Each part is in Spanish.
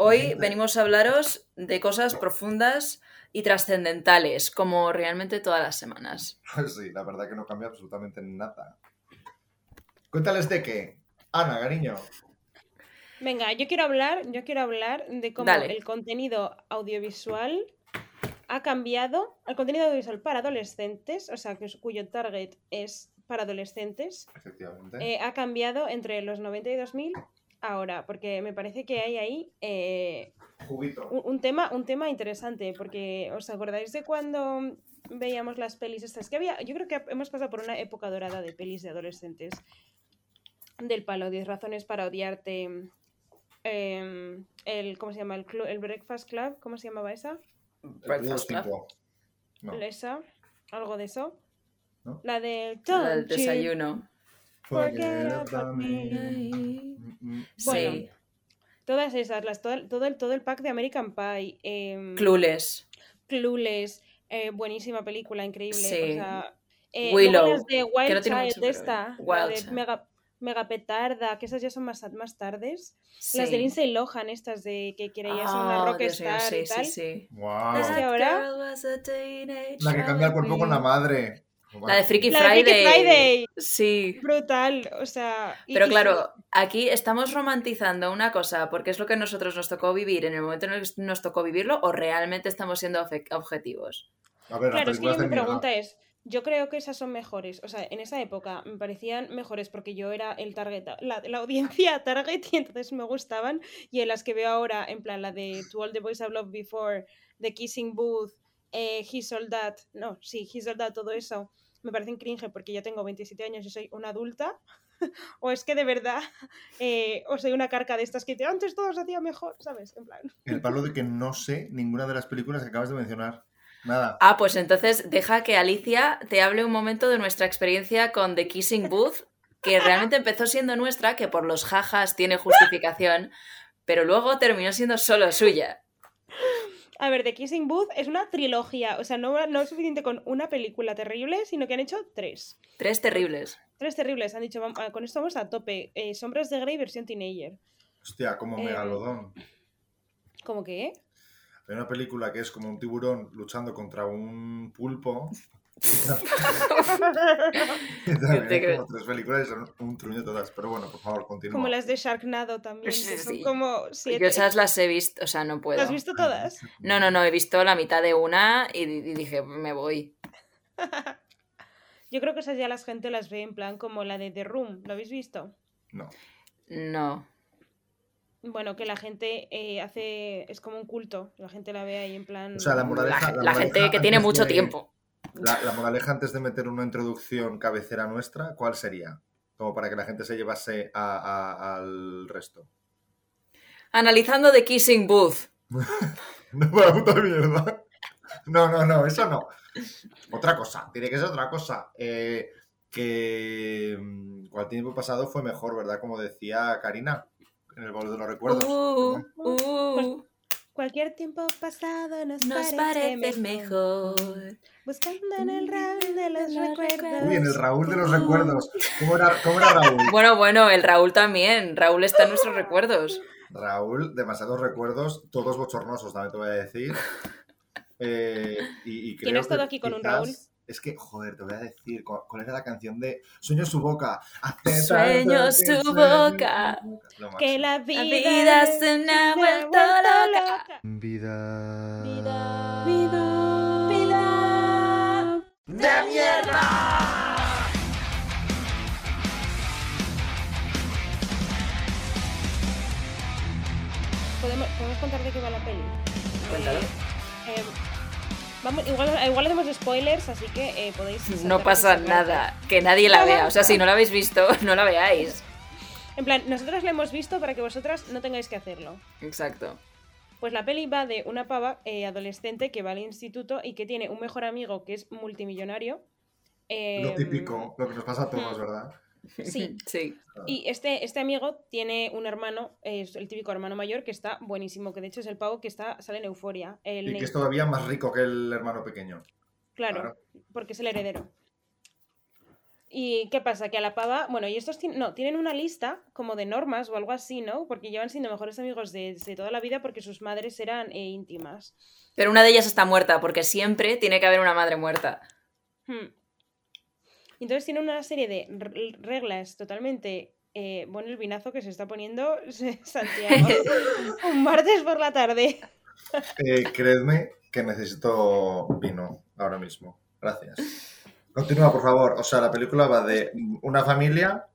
Hoy venimos a hablaros de cosas profundas y trascendentales, como realmente todas las semanas. Sí, la verdad que no cambia absolutamente nada. Cuéntales de qué. Ana, cariño. Venga, yo quiero hablar, yo quiero hablar de cómo Dale. el contenido audiovisual ha cambiado, el contenido audiovisual para adolescentes, o sea, que, cuyo target es para adolescentes, Efectivamente. eh, ha cambiado entre los 90 y 2000 ahora, porque me parece que hay ahí eh, un, un tema, un tema interesante, porque ¿os acordáis de cuando veíamos las pelis estas? Que había, yo creo que hemos pasado por una época dorada de pelis de adolescentes. Del palo, 10 razones para odiarte. em, el, ¿cómo se llama? El, clu- el Breakfast Club, ¿cómo se llamaba esa? Breakfast Club. No. Esa, algo de eso. ¿No? La de La del you desayuno. Forget about me. Bueno, Sí. Todas esas, las, todo, el- todo, el, todo el pack de American Pie. em, Clueless. Clueless, eh, buenísima película, increíble. Sí. O sea, eh, Willow, de Wild no tiene Child, mucho de que esta, Wild de Child. Mega, Mega Petarda, que esas ya son más, más tardes. Sí. Las de Lindsay Lohan, estas de que quiere ya ser una Ah, rockstar sí, y tal. sí, sí. Es que ahora- La que cambia el cuerpo con la madre. La de Freaky La de Freaky Friday. Friday, Sí. brutal, o sea... y- Pero y- claro, aquí estamos romantizando una cosa porque es lo que a nosotros nos tocó vivir en el momento en el que nos tocó vivirlo o realmente estamos siendo obje- objetivos. A ver, Claro, es que yo mi pregunta es, yo creo que esas son mejores, o sea, en esa época me parecían mejores porque yo era el target, la, la audiencia target y entonces me gustaban, y en las que veo ahora, en plan la de To All the Boys I've Loved Before, The Kissing Booth, eh, He's All That, no, sí, He's All That, todo eso, me parecen cringe porque ya tengo 27 años y soy una adulta, o es que de verdad, eh, o soy una carca de estas que te antes todo se hacía mejor, ¿sabes? En plan... El palo de que no sé ninguna de las películas que acabas de mencionar. Nada. Ah, pues entonces deja que Alicia te hable un momento de nuestra experiencia con The Kissing Booth, que realmente empezó siendo nuestra, que por los jajas tiene justificación, pero luego terminó siendo solo suya. A ver, The Kissing Booth es una trilogía, o sea, no, no es suficiente con una película terrible, sino que han hecho tres. Tres terribles. Tres terribles, han dicho, "Vam- ah, con esto vamos a tope. Eh, Sombras de Grey versión teenager. Hostia, como Eh, megalodón. ¿Cómo que? Hay una película que es como un tiburón luchando contra un pulpo. También te hay como tres películas y son un truño todas. Pero bueno, por favor, continúa. Como las de Sharknado también, Sí, que son sí. como siete. Yo esas las he visto, o sea, no puedo. ¿Las has visto todas? No, no, no, he visto la mitad de una y, y dije, me voy. Yo creo que esas ya la gente las ve en plan como la de The Room, ¿lo habéis visto? No. No. Bueno, que la gente eh, hace, es como un culto, la gente la ve ahí en plan... O sea, la La, moraleja. la gente moraleja que tiene mucho de- tiempo. La, la moraleja antes de meter una introducción cabecera nuestra, ¿cuál sería? Como para que la gente se llevase a- a- al resto. Analizando The Kissing Booth. No, para puta mierda. No, no, no, eso no. Otra cosa, tiene que ser otra cosa. Eh, que mm, cuál tiempo pasado fue mejor, ¿verdad? Como decía Karina, en el baúl de los recuerdos. Uh, uh, Cualquier tiempo pasado nos, nos parece mejor. Buscando en el Raúl de los recuerdos. Uy, en el Raúl de los recuerdos. ¿Cómo era, cómo era Raúl? Bueno, bueno, el Raúl también. Raúl está en nuestros recuerdos. Raúl, demasiados recuerdos, todos bochornosos, también te voy a decir. Eh, y, y ¿Quién ha estado aquí con un Raúl? Es que, joder, te voy a decir, ¿cuál era la canción de Sueño su boca? Sueño su boca. Que máximo. la vida, La vida se me ha vuelto loca. Vida. Vida. Vida. Vida. ¡De mierda! ¿Podemos, podemos contar de qué va la peli? Cuéntalo. Eh, vamos, igual, igual hacemos spoilers, así que eh, podéis... No pasa nada. Que nadie la vea. O sea, si no la habéis visto, no la veáis. En plan, nosotros la hemos visto para que vosotras no tengáis que hacerlo. Exacto. Pues la peli va de una pava eh, adolescente que va al instituto y que tiene un mejor amigo que es multimillonario. Lo Em, típico, lo que nos pasa a todos, hmm. ¿verdad? Sí. Sí. Y este, este amigo tiene un hermano, es el típico hermano mayor, que está buenísimo, que de hecho es el pavo que está, sale en Euforia. El Y que es todavía más rico que el hermano pequeño. Claro, claro. porque es el heredero. ¿Y qué pasa? Que a la pava, bueno, y estos no, tienen una lista como de normas o algo así, ¿no? Porque llevan siendo mejores amigos de, de toda la vida porque sus madres eran eh, íntimas. Pero una de ellas está muerta, porque siempre tiene que haber una madre muerta. Hmm. Y Entonces tienen una serie de reglas totalmente... Eh, bueno, el vinazo que se está poniendo Santiago. Un martes por la tarde. Eh, creedme que necesito vino ahora mismo. Gracias. Continúa, por favor. O sea, la película va de una familia.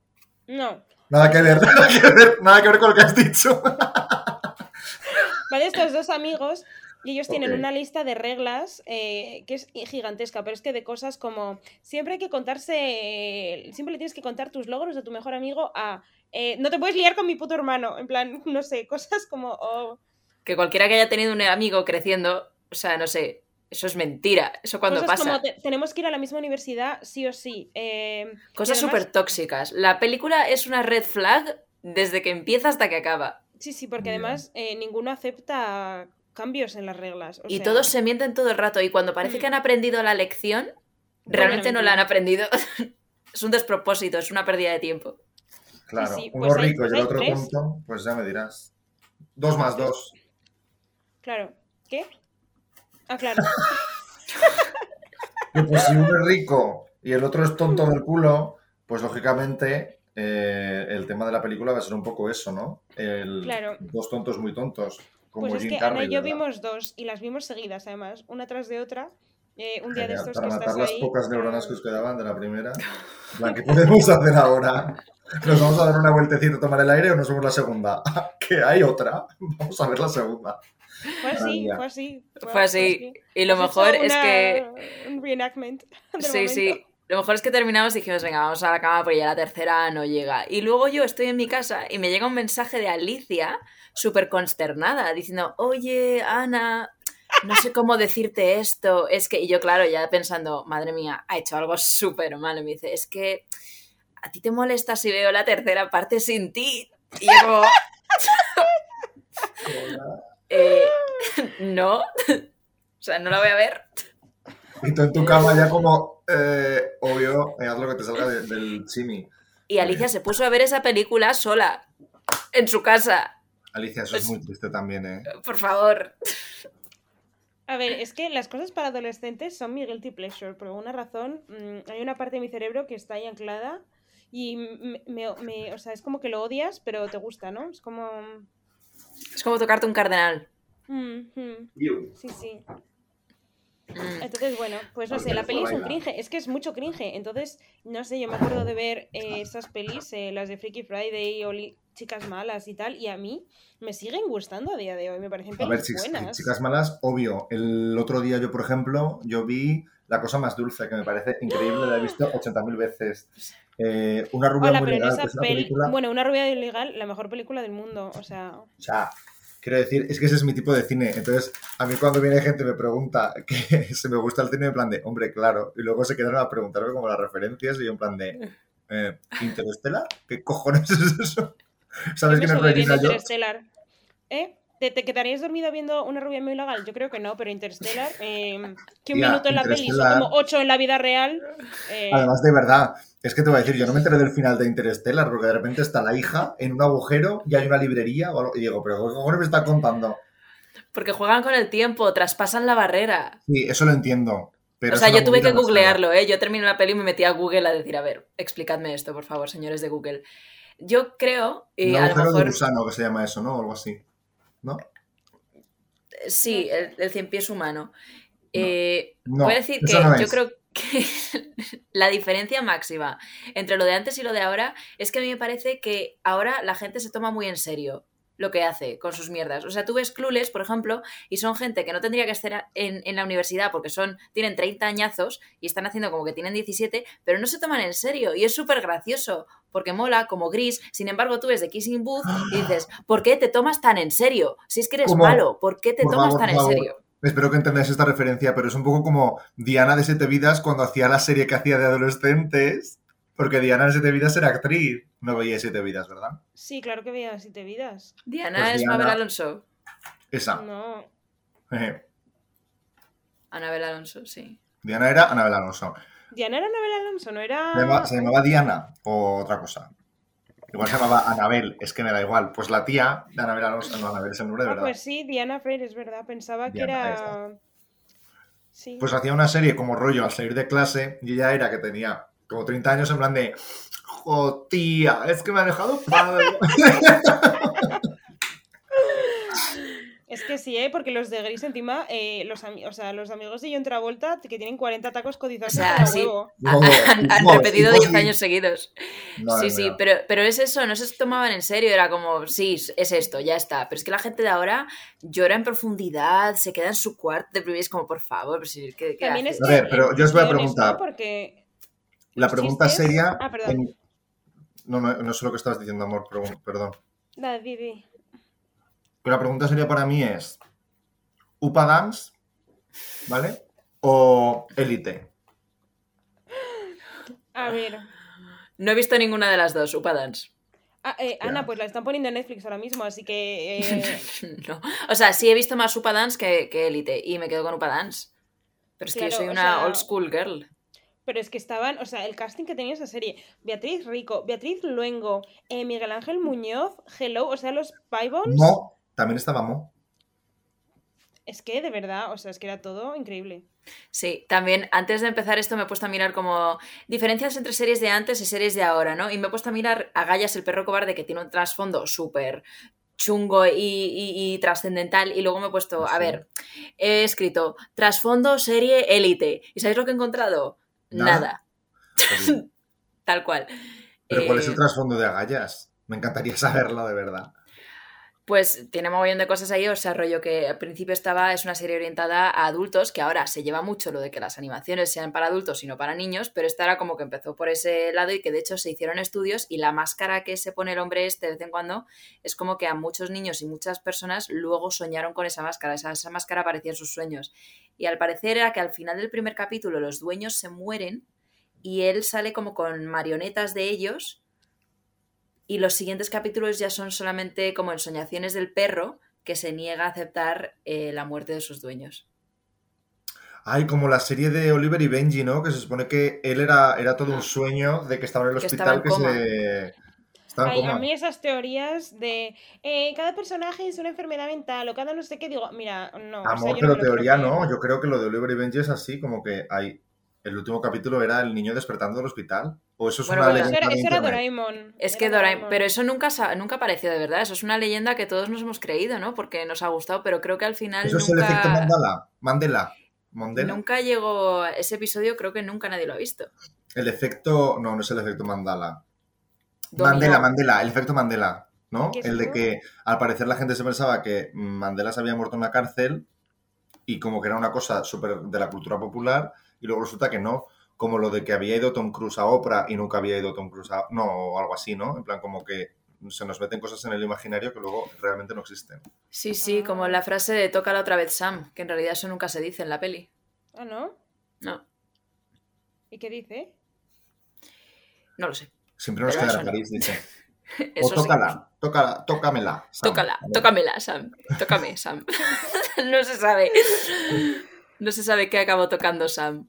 No. Nada que ver, nada que ver, nada que ver con lo que has dicho. Vale, estos dos amigos y ellos tienen una lista de reglas eh, que es gigantesca, pero es que de cosas como siempre hay que contarse, siempre le tienes que contar tus logros de tu mejor amigo a eh, no te puedes liar con mi puto hermano, en plan, no sé, cosas como oh, Que cualquiera que haya tenido un amigo creciendo, o sea, no sé, eso es mentira. Eso cuando cosas pasa. como te- tenemos que ir a la misma universidad sí o sí. eh, Cosas además- súper tóxicas. La película es una red flag desde que empieza hasta que acaba. Sí, sí, porque además eh, ninguno acepta cambios en las reglas. o y sea, todos se mienten todo el rato. Y cuando parece Mm. que han aprendido la lección, realmente no la han aprendido. es un despropósito, es una pérdida de tiempo. Claro, sí, uno pues hay- rico pues y el hay otro tres. tonto, pues ya me dirás. Dos más dos. Claro. ¿Qué? Ah, claro. Que pues si uno es rico y el otro es tonto del culo, pues lógicamente eh, el tema de la película va a ser un poco eso, ¿no? El, Claro. Dos tontos muy tontos. Como Pues es que Carrey, Ana y yo ¿verdad? vimos dos y las vimos seguidas, además, una tras de otra. Eh, un día de Genial, estos para que matar estás las ahí. pocas neuronas que os quedaban de la primera. Plan, ¿qué podemos hacer ahora? ¿Nos vamos a dar una vueltecita a tomar el aire o nos vemos la segunda? ¿Que hay otra? Vamos a ver la segunda. Fue así, fue así. Fue así. Y lo mejor hecho es una- que. Un reenactment. del Sí, momento. sí. Lo mejor es que terminamos y dijimos, venga, vamos a la cama porque ya la tercera no llega. Y luego yo estoy en mi casa y me llega un mensaje de Alicia súper consternada diciendo, oye, Ana, no sé cómo decirte esto. Es que, y yo, claro, ya pensando, madre mía, ha hecho algo súper malo. Y me dice, es que a ti te molesta si veo la tercera parte sin ti. Y yo como, "Eh, no. O sea, no la voy a ver. Y tú en tu cama ya como, eh, obvio, eh, haz lo que te salga de- del chimi. Y Alicia se puso a ver esa película sola, en su casa. Alicia, eso es muy triste también, ¿eh? Por favor. A ver, es que las cosas para adolescentes son mi guilty pleasure. Por alguna razón, mm, hay una parte de mi cerebro que está ahí anclada y me, me- me- o sea, es como que lo odias, pero te gusta, ¿no? Es como... Es como tocarte un cardenal. mm, mm, sí, sí. Entonces, bueno, pues no sé, la peli es un cringe, es que es mucho cringe. Entonces, no sé, yo me acuerdo de ver eh, esas pelis, eh, las de Freaky Friday o Chicas Malas y tal, y a mí me siguen gustando a día de hoy, me parecen A pelis ver, chicas, buenas. chicas malas, obvio. El otro día yo, por ejemplo, yo vi La cosa más dulce, que me parece increíble, la he visto 80.000 veces. Eh, una rubia Hola, muy legal, esa que es una peli, película... bueno, Una rubia ilegal, la mejor película del mundo, o sea... O sea, quiero decir, es que ese es mi tipo de cine. Entonces, a mí cuando viene gente y me pregunta que si me gusta el cine, en plan de, hombre, claro. Y luego se quedaron a preguntarme como las referencias y yo en plan de, eh, ¿Interstellar? ¿Qué cojones es eso? ¿Sabes quién es? Interstellar. ¿Eh? ¿Te, te quedarías dormido viendo Una rubia muy ilegal? Yo creo que no, pero Interstellar, eh, que un Tía, minuto en la peli son como ocho en la vida real. eh, Además, de verdad, es que te voy a decir, yo no me enteré del final de Interstellar, porque de repente está la hija en un agujero y hay una librería o algo, y digo, pero ¿qué cojones me está contando? Porque juegan con el tiempo, traspasan la barrera. Sí, eso lo entiendo. Pero o sea, yo tuve que googlearlo, ¿eh? Yo terminé la peli y me metí a Google a decir, a ver, explicadme esto, por favor, señores de Google. Yo creo, y Un a lo agujero de mejor, gusano que se llama eso, ¿no? O algo así. ¿No? sí, el, el cien pies humano. Eh, No, Voy a decir que yo es. creo que la diferencia máxima entre lo de antes y lo de ahora es que a mí me parece que ahora la gente se toma muy en serio lo que hace con sus mierdas. O sea, tú ves Clueless, por ejemplo, y son gente que no tendría que estar en, en la universidad porque son tienen 30 añazos y están haciendo como que tienen 17, pero no se toman en serio. Y es súper gracioso porque mola, como gris. Sin embargo, tú ves The Kissing Booth y dices, ¿por qué te tomas tan en serio? Si es que eres malo, ¿por qué te por tomas favor, tan en serio? Espero que entendáis esta referencia, pero es un poco como Diana de Siete Vidas cuando hacía la serie que hacía de adolescentes, porque Diana de Siete Vidas era actriz. No veía Siete Vidas, ¿verdad? Sí, claro que veía Siete Vidas. Diana Pues es Diana- Mabel Alonso. Esa. No. Jeje. Anabel Alonso, sí. Diana era Anabel Alonso. Diana era Anabel Alonso, no era. Se llamaba, se llamaba Diana o otra cosa. Igual se llamaba Anabel, es que me da igual. Pues la tía de Anabel Alonso, no, Anabel es el nombre de Ah, verdad. pues sí, Diana Freire, es verdad. Pensaba que Diana, era. Sí. Pues hacía una serie como rollo al salir de clase y ella era que tenía como 30 años en plan de. ¡Jo, tía! Es que me ha dejado padre. Es que sí, ¿eh? porque los de Gris encima, eh, los, o sea, los amigos de John Travolta que tienen 40 tacos codizarse O sea, sí. huevo. Han, han No, repetido tipo 10 sí. años seguidos. Madre sí, sí, pero, pero es eso, no se tomaban en serio, era como, sí, es esto, ya está. Pero es que la gente de ahora llora en profundidad, se queda en su cuarto de privilegios, como por favor, pues, ¿qué, qué También es A que ver, pero yo os voy a preguntar. ¿no? Porque La pregunta chistes- seria. Ah, perdón. en- No, no, no sé lo que estabas diciendo, amor, pero- perdón. Nada. Pero la pregunta seria para mí es: ¿Upa Dance? ¿Vale? ¿O Elite? A ver. No he visto ninguna de las dos, Upa Dance. Ah, eh. Ana, pues la están poniendo en Netflix ahora mismo, así que. eh, no. O sea, sí he visto más Upa Dance que, que Elite y me quedo con Upa Dance. Pero es que yo soy o una sea- old school girl. Pero es que estaban, o sea, el casting que tenía esa serie: Beatriz Rico, Beatriz Luengo, eh, Miguel Ángel Muñoz, Hello, o sea, los Pybons. Mo, también estaba Mo. Es que de verdad, o sea, es que era todo increíble. Sí, también antes de empezar esto me he puesto a mirar como diferencias entre series de antes y series de ahora, ¿no? Y me he puesto a mirar a Gallas el perro cobarde que tiene un trasfondo súper chungo y, y- y trascendental y luego me he puesto, a ver, he escrito trasfondo serie élite y ¿sabéis lo que he encontrado? Nada. Tal cual. pero ¿cuál es el Eh, trasfondo de Agallas? Me encantaría saberlo, de verdad. Pues tiene mogollón de cosas ahí, o sea, rollo que al principio estaba, es una serie orientada a adultos, que ahora se lleva mucho lo de que las animaciones sean para adultos y no para niños, pero esta era como que empezó por ese lado y que de hecho se hicieron estudios y la máscara que se pone el hombre este de vez en cuando es como que a muchos niños y muchas personas luego soñaron con esa máscara, esa, esa máscara aparecía en sus sueños. Y al parecer era que al final del primer capítulo los dueños se mueren y él sale como con marionetas de ellos y los siguientes capítulos ya son solamente como ensoñaciones del perro que se niega a aceptar eh, la muerte de sus dueños. Ay, como la serie de Oliver y Benji, ¿no? Que se supone que él era, era todo un sueño de que estaba en el Que hospital, en que se... Ay, a mí esas teorías de eh, cada personaje es una enfermedad mental o cada no sé qué, digo, mira, no. o sea, Amor, yo pero no teoría no. Yo creo que lo de Oliver y Benji es así, como que hay... El último capítulo era el niño despertando del hospital. O eso es Bueno, una pero Eso leyenda eso era. Doraemon. Es era que Doraemon, pero eso nunca, nunca apareció de verdad, eso es una leyenda que todos nos hemos creído, ¿no? Porque nos ha gustado, pero creo que al final Eso es el efecto nunca, Mandela. Mandela. Mandela. nunca llegó ese episodio, creo que nunca nadie lo ha visto. El efecto... No, no es el efecto Mandela. Dominó. Mandela, Mandela. El efecto Mandela. ¿no? ¿Qué es El de que al parecer la gente se pensaba que Mandela se había muerto en una cárcel y como que era una cosa súper de la cultura popular y luego resulta que no. Como lo de que había ido Tom Cruise a Oprah y nunca había ido Tom Cruise a... No, o algo así, ¿no? En plan como que se nos meten cosas en el imaginario que luego realmente no existen. Sí, sí, como la frase de tócala otra vez Sam, que en realidad eso nunca se dice en la peli. Ah, ¿no? No, ¿Y qué dice? no lo sé. Siempre nos Pero quedará. París, dice. Eso O sí. tócala, tócala, tócamela. Sam. Tócala, tócamela, Sam. Tócame, Sam. no se sabe. No se sabe qué acabó tocando Sam.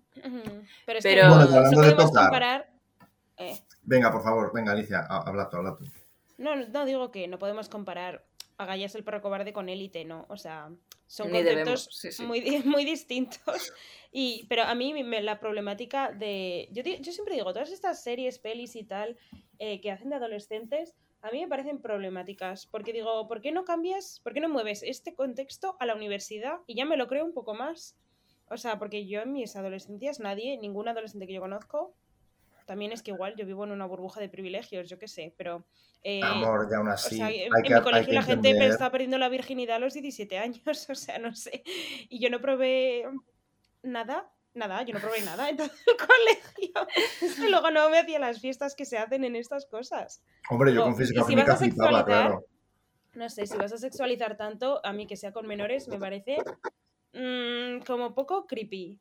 Pero es Pero- que Bueno, hablando de tocar. comparar... eh, Venga, por favor, venga, Alicia, ha- habla tú, habla tú. no, no digo que no podemos comparar a Gallas el perro cobarde con Élite, ¿no? O sea, son Ni conceptos debemos, sí, sí. Muy, muy distintos. Y, pero a mí me- la problemática de... Yo, yo siempre digo, todas estas series, pelis y tal, eh, que hacen de adolescentes, a mí me parecen problemáticas. Porque digo, ¿por qué no cambias, por qué no mueves este contexto a la universidad? Y ya me lo creo un poco más. O sea, porque yo en mis adolescencias, nadie, ningún adolescente que yo conozco, también es que igual yo vivo en una burbuja de privilegios, yo qué sé, pero... eh, Amor, ya aún o así. sea, en, que, mi colegio que la gente entender- está perdiendo la virginidad a los 17 años, o sea, no sé. Y yo no probé nada, nada, yo no probé nada en todo el colegio. Que luego no me hacía las fiestas que se hacen en estas cosas. Hombre, yo No, con y física si química vas a flipaba, sexualizar, claro. No sé, si vas a sexualizar tanto, a mí que sea con menores me parece mm, como poco creepy.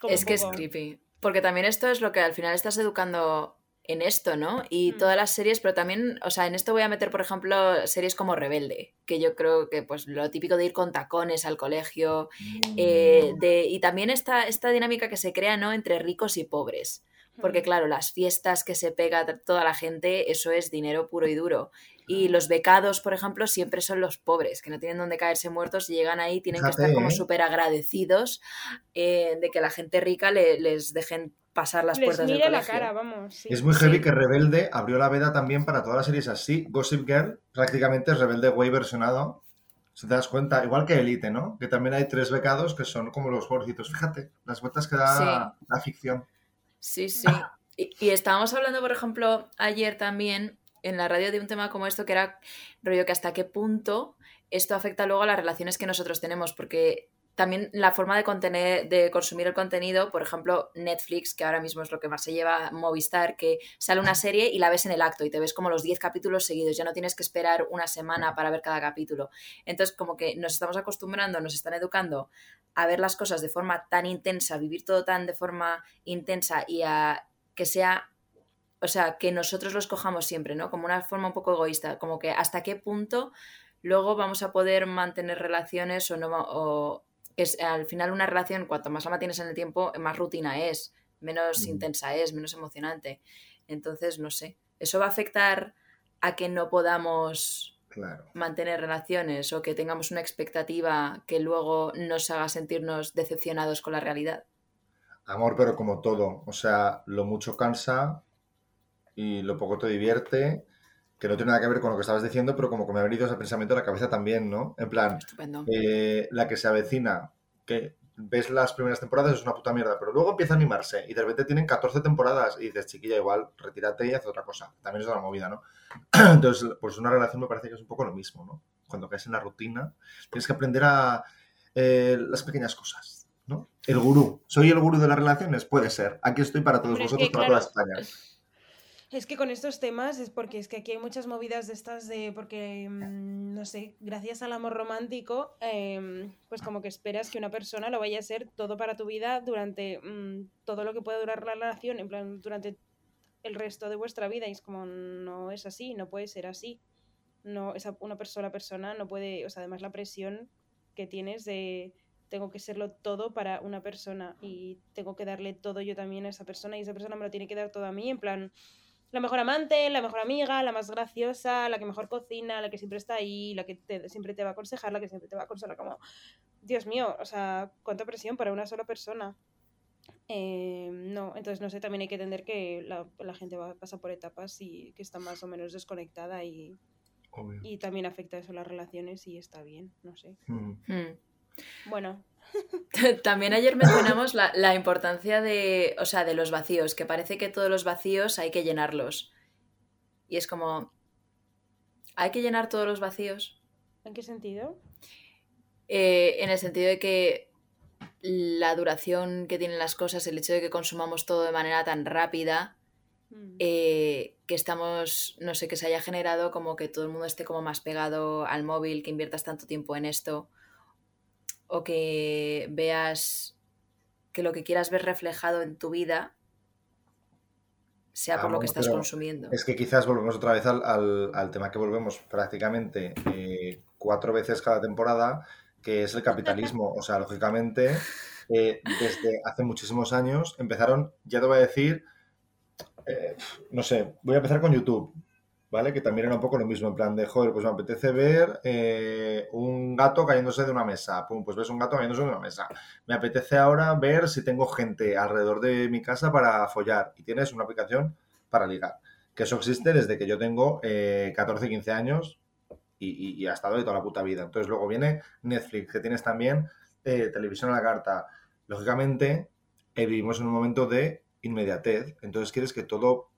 Como es que es poco. creepy. Porque también esto es lo que al final estás educando en esto, ¿no? Y Mm. todas las series, pero también, o sea, en esto voy a meter, por ejemplo, series como Rebelde, que yo creo que pues lo típico de ir con tacones al colegio, eh, de, y también esta, esta dinámica que se crea, ¿no? Entre ricos y pobres. Porque Mm. claro, las fiestas que se pega toda la gente, eso es dinero puro y duro. Y los becados, por ejemplo, siempre son los pobres, que no tienen donde caerse muertos y llegan ahí, tienen que estar como ¿eh? súper agradecidos eh, de que la gente rica le- les dejen pasar las Les puertas del mire la colegio. cara, vamos. sí. Es muy Sí. heavy que Rebelde abrió la veda también para todas las series así. Gossip Girl prácticamente es Rebelde Way versionado. Si te das cuenta, igual que Elite, ¿no? Que también hay tres becados que son como los pobrecitos. Fíjate, las vueltas que da la ficción. Sí, sí. Y, y estábamos hablando, por ejemplo, ayer también en la radio de un tema como esto, que era rollo que hasta qué punto esto afecta luego a las relaciones que nosotros tenemos, porque también la forma de, contener, de consumir el contenido, por ejemplo, Netflix, que ahora mismo es lo que más se lleva Movistar, que sale una serie y la ves en el acto y te ves como los 10 capítulos seguidos, ya no tienes que esperar una semana para ver cada capítulo. Entonces, como que nos estamos acostumbrando, nos están educando a ver las cosas de forma tan intensa, vivir todo tan de forma intensa y a que sea, o sea, que nosotros lo escojamos siempre, ¿no? Como una forma un poco egoísta, como que hasta qué punto luego vamos a poder mantener relaciones o no, o es, al final una relación, cuanto más la mantienes en el tiempo, más rutina es, menos Mm. intensa es, menos emocionante. Entonces, no sé, ¿eso va a afectar a que no podamos Claro. mantener relaciones o que tengamos una expectativa que luego nos haga sentirnos decepcionados con la realidad? Amor, pero como todo. O sea, lo mucho cansa y lo poco te divierte. Que no tiene nada que ver con lo que estabas diciendo, pero como que me ha venido ese pensamiento a la cabeza también, ¿no? En plan, eh, la que se avecina, que ves las primeras temporadas es una puta mierda, pero luego empieza a animarse y de repente tienen 14 temporadas y dices, chiquilla, igual, retírate y haz otra cosa. También es una movida, ¿no? Entonces, pues una relación me parece que es un poco lo mismo, ¿no? Cuando caes en la rutina, tienes que aprender a eh, las pequeñas cosas, ¿no? El gurú. ¿Soy el gurú de las relaciones? Puede ser. Aquí estoy para todos es vosotros, que, para claro, toda España. Es que con estos temas es porque es que aquí hay muchas movidas de estas de porque mm, no sé, gracias al amor romántico, em, pues como que esperas que una persona lo vaya a ser todo para tu vida durante mm, todo lo que pueda durar la relación, en plan durante el resto de vuestra vida y es como no es así, no puede ser así. No, esa una persona persona no puede, o sea, además la presión que tienes de tengo que serlo todo para una persona y tengo que darle todo yo también a esa persona y esa persona me lo tiene que dar todo a mí, en plan la mejor amante, la mejor amiga, la más graciosa, la que mejor cocina, la que siempre está ahí, la que te- siempre te va a aconsejar, la que siempre te va a consolar, como, Dios mío, o sea, cuánta presión para una sola persona. Eh, no, entonces no sé, también hay que entender que la, la gente va, pasa por etapas y que está más o menos desconectada y, Obvio. y también afecta eso a las relaciones y está bien, no sé. Mm. Hmm. Bueno, También ayer mencionamos la, la importancia de, o sea, de los vacíos, que parece que todos los vacíos hay que llenarlos. Y es como, ¿hay que llenar todos los vacíos? ¿en qué sentido? Eh, en el sentido de que la duración que tienen las cosas, el hecho de que consumamos todo de manera tan rápida, Mm. eh, que estamos, no sé, que se haya generado como que todo el mundo esté como más pegado al móvil, que inviertas tanto tiempo en esto, o que veas que lo que quieras ver reflejado en tu vida sea por lo que estás consumiendo. Es que quizás volvemos otra vez al, al- al tema que volvemos prácticamente eh, cuatro veces cada temporada, que es el capitalismo. O sea, lógicamente, eh, desde hace muchísimos años empezaron, ya te voy a decir, eh, no sé, voy a empezar con YouTube, ¿vale? Que también era un poco lo mismo, en plan de, joder, pues me apetece ver eh, un gato cayéndose de una mesa. Pum, pues ves un gato cayéndose de una mesa. Me apetece ahora ver si tengo gente alrededor de mi casa para follar. Y tienes una aplicación para ligar. Que eso existe desde que yo tengo eh, 14, 15 años y, y, ha estado de toda la puta vida. Entonces luego viene Netflix, que tienes también eh, televisión a la carta. Lógicamente, eh, vivimos en un momento de inmediatez. Entonces quieres que todo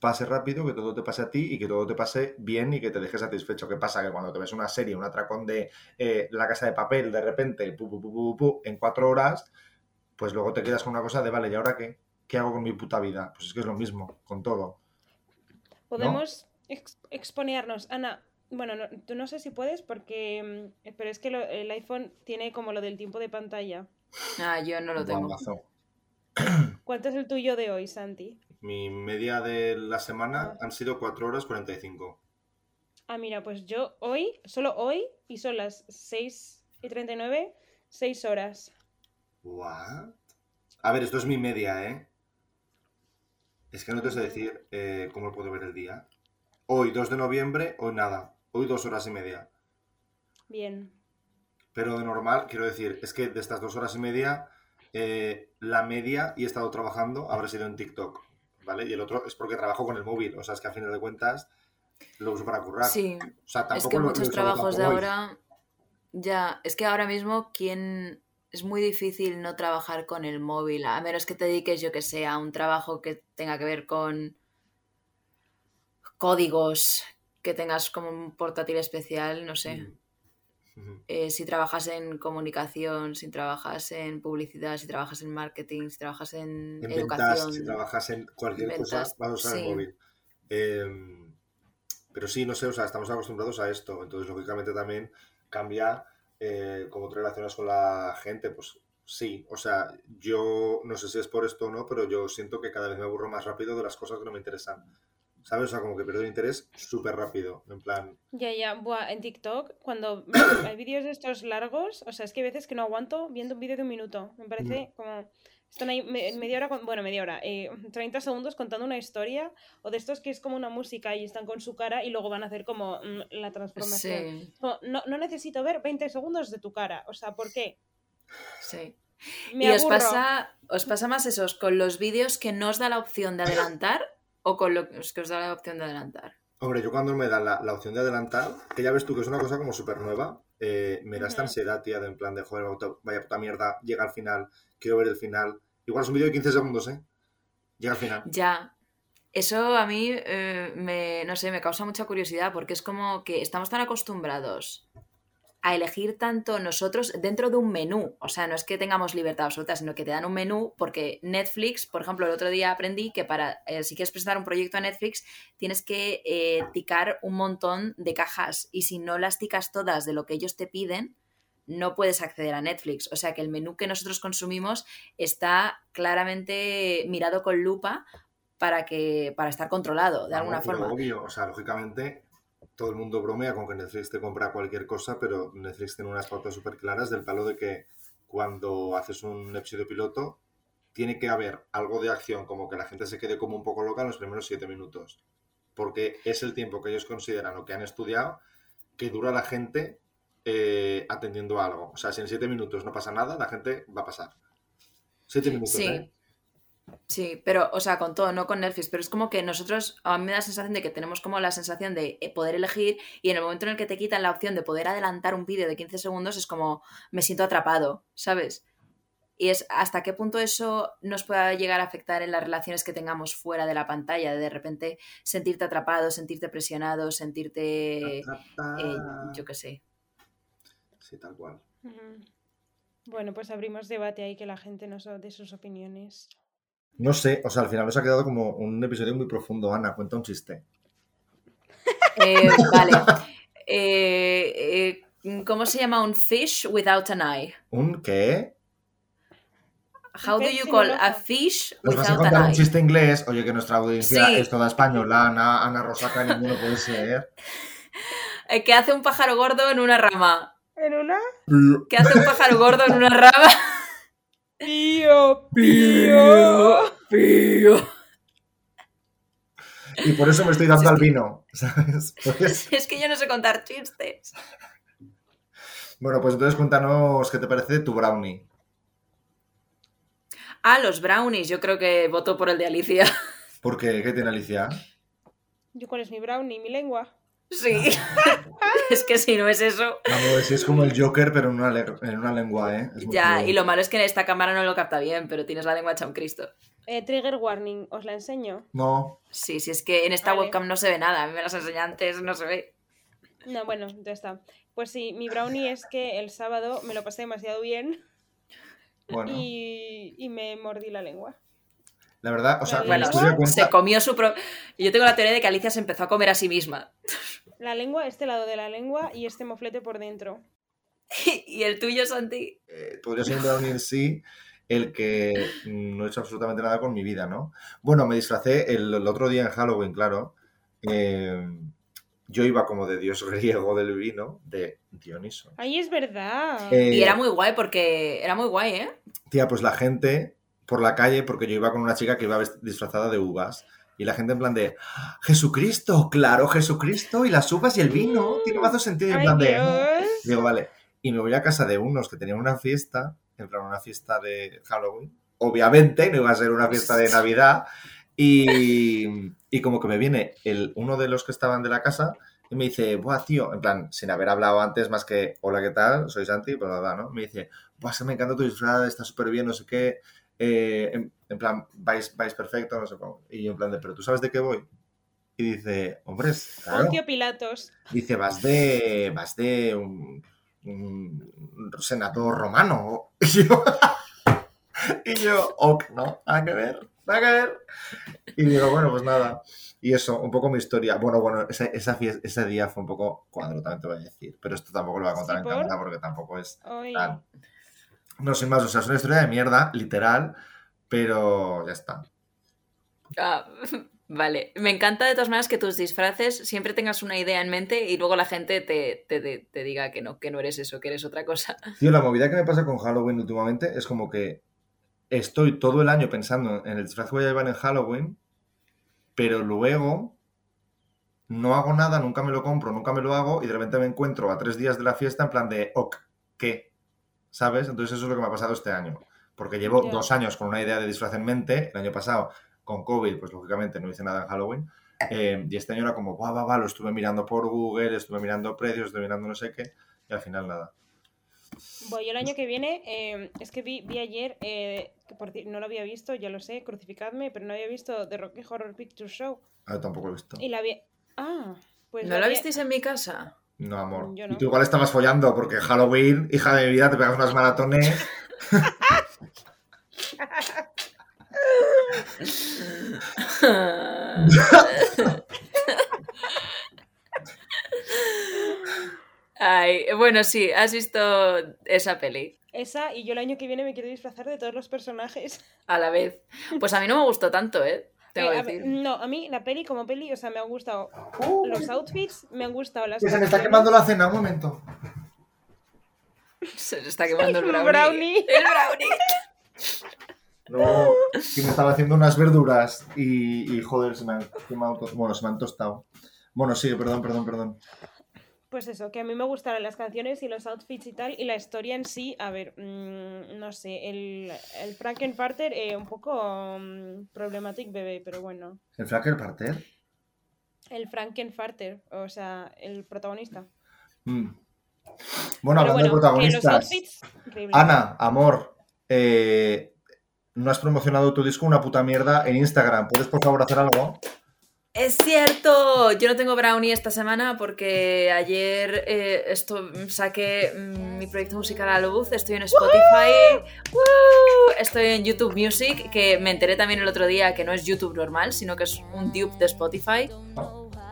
pase rápido, que todo te pase a ti y que todo te pase bien y que te dejes satisfecho. ¿Qué pasa? Que cuando te ves una serie, un atracón de eh, La Casa de Papel, de repente, pu, pu, pu, pu, pu, en cuatro horas, pues luego te quedas con una cosa de, vale, ¿y ahora qué? ¿Qué hago con mi puta vida? Pues es que es lo mismo, con todo. Podemos ex- exponernos. Ana, bueno, no, tú no sé si puedes porque... mm, Pero es que lo- el iPhone tiene como lo del tiempo de pantalla. Ah, yo no lo tengo. ¿Cuánto es el tuyo de hoy, Santi? Mi media de la semana han sido 4 horas 45. Ah, mira, pues yo hoy, solo hoy, y son las 6 y 39, 6 horas. ¿What? A ver, esto es mi media, ¿eh? Es que no te sé decir eh, cómo puedo ver el día. Hoy, 2 de noviembre, hoy nada. Hoy dos horas y media. Bien. Pero de normal, quiero decir, es que de estas dos horas y media, eh, la media, y he estado trabajando, habrá sido en TikTok, ¿vale? Y el otro es porque trabajo con el móvil, o sea, es que a final de cuentas lo uso para currar. Sí, O sea, es que lo- muchos trabajos de hoy. ahora, ya, es que ahora mismo, ¿quién? Es muy difícil no trabajar con el móvil, a menos que te dediques, yo que sé, a un trabajo que tenga que ver con códigos, que tengas como un portátil especial, no sé. Mm. Eh, si trabajas en comunicación, si trabajas en publicidad, si trabajas en marketing, si trabajas en, En ventas, educación. si trabajas en cualquier cosa, vas a usar el móvil. Eh, pero sí, no sé, o sea, estamos acostumbrados a esto. Entonces, lógicamente, también cambia eh, cómo te relacionas con la gente. Pues sí, o sea, yo no sé si es por esto o no, pero yo siento que cada vez me aburro más rápido de las cosas que no me interesan. ¿Sabes? O sea, como que pierdo el interés súper rápido. En plan, Ya, ya, buah, en TikTok, cuando hay vídeos de estos largos, o sea, es que hay veces que no aguanto viendo un vídeo de un minuto. Me parece como. Están ahí me- media hora, con- bueno, media hora, eh, 30 segundos contando una historia, o de estos que es como una música y están con su cara y luego van a hacer como mm, la transformación. Sí, Como, no, no necesito ver 20 segundos de tu cara, o sea, ¿por qué? sí. Me ¿Y os pasa, os pasa más esos con los vídeos que no os da la opción de adelantar o con los que os da la opción de adelantar? Hombre, yo cuando me dan la, la opción de adelantar, que ya ves tú que es una cosa como súper nueva, eh, me da esta ansiedad, tía, de en plan de, joder, vaya- vaya puta mierda, llega al final, quiero ver el final. Igual es un vídeo de 15 segundos, ¿eh? Llega al final. Ya. Eso a mí eh, me, no sé, me causa mucha curiosidad porque es como que estamos tan acostumbrados a elegir tanto nosotros dentro de un menú. O sea, no es que tengamos libertad absoluta, sino que te dan un menú porque Netflix, por ejemplo, el otro día aprendí que para, eh, si quieres presentar un proyecto a Netflix, tienes que eh, ticar un montón de cajas y si no las ticas todas de lo que ellos te piden, no puedes acceder a Netflix. O sea que el menú que nosotros consumimos está claramente mirado con lupa para que para estar controlado de alguna pero forma. Obvio, o sea, lógicamente, todo el mundo bromea con que Netflix te compra cualquier cosa, pero Netflix tiene unas pautas súper claras del palo de que cuando haces un episodio piloto, tiene que haber algo de acción, como que la gente se quede como un poco loca en los primeros siete minutos. Porque es el tiempo que ellos consideran o que han estudiado que dura la gente eh, atendiendo a algo. O sea, si en siete minutos no pasa nada, la gente va a pasar. Siete minutos, Sí. ¿eh? Sí, pero, o sea, con todo, no con Netflix, pero es como que nosotros, a mí me da la sensación de que tenemos como la sensación de eh, poder elegir y en el momento en el que te quitan la opción de poder adelantar un vídeo de 15 segundos es como me siento atrapado, ¿sabes? Y es hasta qué punto eso nos puede llegar a afectar en las relaciones que tengamos fuera de la pantalla, de de repente sentirte atrapado, sentirte presionado, sentirte, eh, yo qué sé. Sí, tal cual. Bueno, pues abrimos debate ahí que la gente nos dé sus opiniones. No sé, o sea, al final nos ha quedado como un episodio muy profundo. Ana, cuenta un chiste. Eh, vale. Eh, eh, ¿Cómo se llama un fish without an eye? ¿Un qué? How do you call a fish Nos vas a without contar an un eye? chiste inglés. Oye, que nuestra audiencia Sí. es toda española. Ana, Ana Rosaca, ninguno puede ser. Eh, ¿Qué hace un pájaro gordo en una rama? ¿En una? ¿Qué hace un pájaro gordo en una rama? Pío, pío. Pío. Y por eso me estoy dando al vino, ¿sabes? Pues, Es que yo no sé contar chistes. bueno, pues entonces cuéntanos qué te parece tu brownie. Ah, los brownies. Yo creo que voto por el de Alicia. ¿Por qué? ¿Qué tiene Alicia? ¿Yo cuál es mi brownie? ¿Mi lengua? Sí. es que si no es eso. Vamos, si es como el Joker, pero en una, le- en una lengua, ¿eh? Es muy Ya, cruel. y lo malo es que en esta cámara no lo capta bien, pero tienes la lengua hecha un Cristo. Eh, trigger warning, ¿os la enseño? No, Sí, sí, es que en esta Vale. webcam no se ve nada. A mí me las enseñan antes, no se ve. No, bueno, ya está. Pues sí, mi brownie es que el sábado me lo pasé demasiado bien bueno. y, y me mordí la lengua. La verdad, o sea, Bueno, la Bueno, historia cuenta... se comió su propio... Yo tengo la teoría de que Alicia se empezó a comer a sí misma. La lengua, este lado de la lengua y este moflete por dentro. y el tuyo, Santi. eh, podría ser un en sí. el que no he hecho absolutamente nada con mi vida, ¿no? Bueno, me disfracé el, el otro día en Halloween, claro. eh, yo iba como de dios griego del vino, de Dioniso. Ay, es verdad. Eh, Y era muy guay porque era muy guay, ¿eh? Tía, pues la gente por la calle, porque yo iba con una chica que iba disfrazada de uvas, y la gente en plan de "¡Ah, Jesucristo, claro, Jesucristo, y las uvas y el vino, tiene más sentido, y en plan de... Dios. Digo, vale. Y me voy a casa de unos que tenían una fiesta, en plan una fiesta de Halloween. Obviamente, no iba a ser una fiesta de Navidad. Y, y como que me viene el, uno de los que estaban de la casa y me dice, buah, tío, en plan, sin haber hablado antes más que, hola, ¿qué tal? Soy Santi, bla, bla, bla, ¿no? Me dice, buah, se me encanta tu disfraz, está súper bien, no sé qué. Eh, en, en plan, vais, vais perfecto, no sé cómo. Y yo en plan de, ¿pero tú sabes de qué voy? Y dice, hombre, claro. Poncio Pilatos. Dice, vas de. vas de un, un senador romano. Y yo. y yo, ok, no, nada que ver, nada que ver. Y digo, bueno, pues nada. Y eso, un poco mi historia. Bueno, bueno, ese, esa fies- ese día fue un poco cuadro, también te voy a decir. Pero esto tampoco lo voy a contar ¿Sí, en por? cámara porque tampoco es tal. No, sin más, o sea, es una historia de mierda, literal, pero ya está. Ah, vale. Me encanta de todas maneras que tus disfraces siempre tengas una idea en mente y luego la gente te, te- te- te diga que no, que no eres eso, que eres otra cosa. Tío, la movida que me pasa con Halloween últimamente es como que estoy todo el año pensando en el disfraz que voy a llevar en Halloween, pero luego no hago nada, nunca me lo compro, nunca me lo hago y de repente me encuentro a tres días de la fiesta en plan de, ok, ¿qué? ¿Sabes? Entonces eso es lo que me ha pasado este año. Porque llevo dos años con una idea de disfraz en mente, el año pasado con COVID, pues lógicamente no hice nada en Halloween. eh, y este año era como, va, va, va, lo estuve mirando por Google, estuve mirando precios, estuve mirando no sé qué, y al final nada. Yo el año que viene, eh, es que vi, vi ayer, eh, que por no lo había visto, ya lo sé, crucificadme, pero no había visto The Rocky Horror Picture Show. Ah, tampoco lo he visto. Y la vi. Ah, pues. ¿No la vi- visteis en mi casa? No, amor. Yo Y tú igual estabas follando, porque Halloween, hija de mi vida, te pegas unas maratones. Ay, bueno, sí, has visto esa peli Esa, y yo el año que viene me quiero disfrazar de todos los personajes. a la vez. Pues a mí no me gustó tanto, ¿eh? Eh, a ver, no, a mí la peli como peli, o sea, me han gustado los outfits, me han gustado las. Que se me está quemando la cena, un momento. Se le está quemando el brownie. brownie. El brownie. No, que me estaba haciendo unas verduras y, y, joder, se me han quemado Bueno, se me han tostado. Bueno, sigue, perdón, perdón, perdón. Pues eso, que a mí me gustaron las canciones y los outfits y tal, y la historia en sí, a ver, mm, no sé, el, el Frankenfarter, eh, un poco mm, problematic bebé, pero bueno. ¿El Fracker Parter? El Frankenfarter, o sea, el protagonista. Mm. Bueno, pero hablando de bueno, protagonistas. outfits. Ana, amor, eh, no has promocionado tu disco una puta mierda en Instagram. ¿Puedes, por favor, hacer algo? Es cierto, yo no tengo brownie esta semana porque ayer eh, esto, saqué mm, mi proyecto musical a la luz, estoy en Spotify, ¡Woo! estoy en YouTube Music, que me enteré también el otro día que no es YouTube normal, sino que es un dupe de Spotify.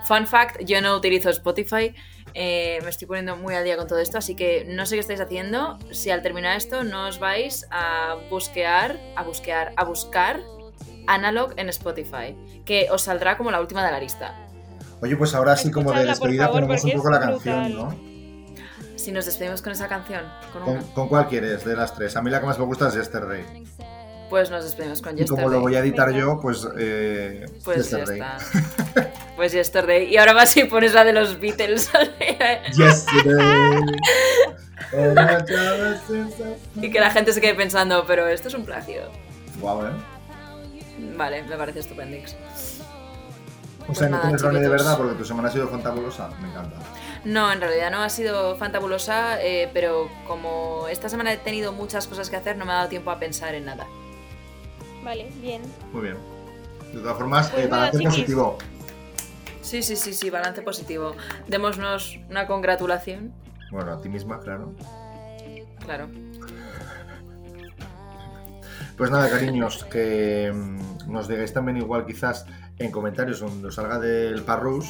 Fun fact, yo no utilizo Spotify, eh, me estoy poniendo muy al día con todo esto, así que no sé qué estáis haciendo. Si al terminar esto no os vais a busquear, a buscar, a buscar Analog en Spotify, que os saldrá como la última de la lista. Oye, pues ahora sí, como de despedida, favor, ponemos un poco la canción. ¿no? Si nos despedimos con esa canción, con ¿Con, con cuál quieres de las tres? A mí la que más me gusta es Yesterday. pues nos despedimos con Y como lo Yesterday. voy a editar yo, pues, eh, Pues ya Yesterday. está. Pues Yesterday. Y ahora vas y pones la de los Beatles. Yesterday. y que la gente se quede pensando, pero esto es un plagio. Guau, ¿eh? Vale, me parece estupendix. O sea, no nada, tienes brownie de verdad porque tu semana ha sido fantabulosa. Me encanta. No, en realidad no ha sido fantabulosa, eh, pero como esta semana he tenido muchas cosas que hacer, no me ha dado tiempo a pensar en nada. Vale, bien. Muy bien. De todas formas, Pues eh, balance positivo. Sí, sí, sí, sí, balance positivo. Démonos una congratulación, Bueno, a ti misma, claro. claro. Pues nada, cariños, que mm, nos digáis también igual quizás en comentarios donde os salga del Parrus,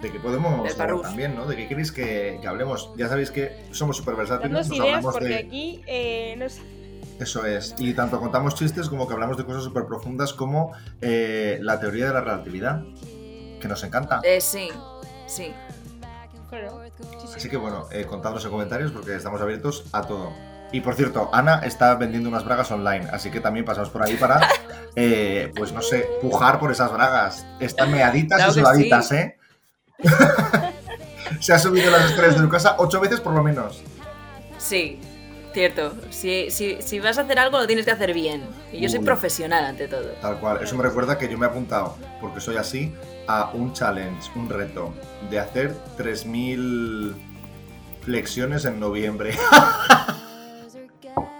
de que podemos Del hablar Parrus. también, ¿no? De qué queréis que, que hablemos. Ya sabéis que somos súper versátiles, nos ideas hablamos porque de... aquí eh, nos... Eso es. Y tanto contamos chistes como que hablamos de cosas súper profundas como eh, la teoría de la relatividad, que nos encanta. Eh, sí, sí. Claro. Sí, sí. Así que bueno, eh, contadnos en comentarios porque estamos abiertos a todo. Y por cierto, Ana está vendiendo unas bragas online, así que también pasamos por ahí para, eh, pues no sé, pujar por esas bragas. Están meaditas Claro y sudaditas, sí. ¿eh? Se ha subido las escaleras de tu casa ocho veces por lo menos. Sí, cierto. Si, si, si vas a hacer algo, lo tienes que hacer bien. Y yo soy Uy. profesional ante todo. Tal cual. Eso me recuerda que yo me he apuntado, porque soy así, a un challenge, un reto, de hacer 3.000 flexiones en noviembre.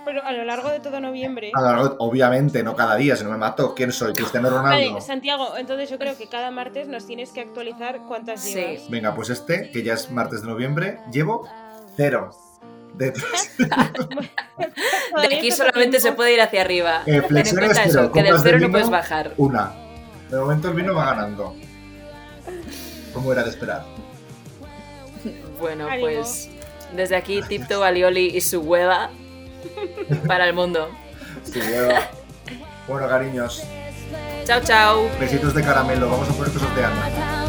Pero a lo largo de todo noviembre. A lo largo- Obviamente, no cada día, si no me mato, ¿quién soy? Cristiano Ronaldo. Vale, Santiago, entonces yo creo que cada martes nos tienes que actualizar cuántas Sí. llevas. Venga, pues este, que ya es martes de noviembre, llevo cero. De De aquí solamente se puede ir hacia arriba. Eh, Ten en flexiones cuenta cero, eso, que del cero no vino. puedes bajar. una. De momento el vino va ganando. ¿Cómo era de esperar? Bueno, Ánimo. pues desde aquí Tipto Alioli y su hueva para el mundo. Sí. Bueno, cariños, Chao, chao. besitos de caramelo. Vamos a poner cosas de Ana.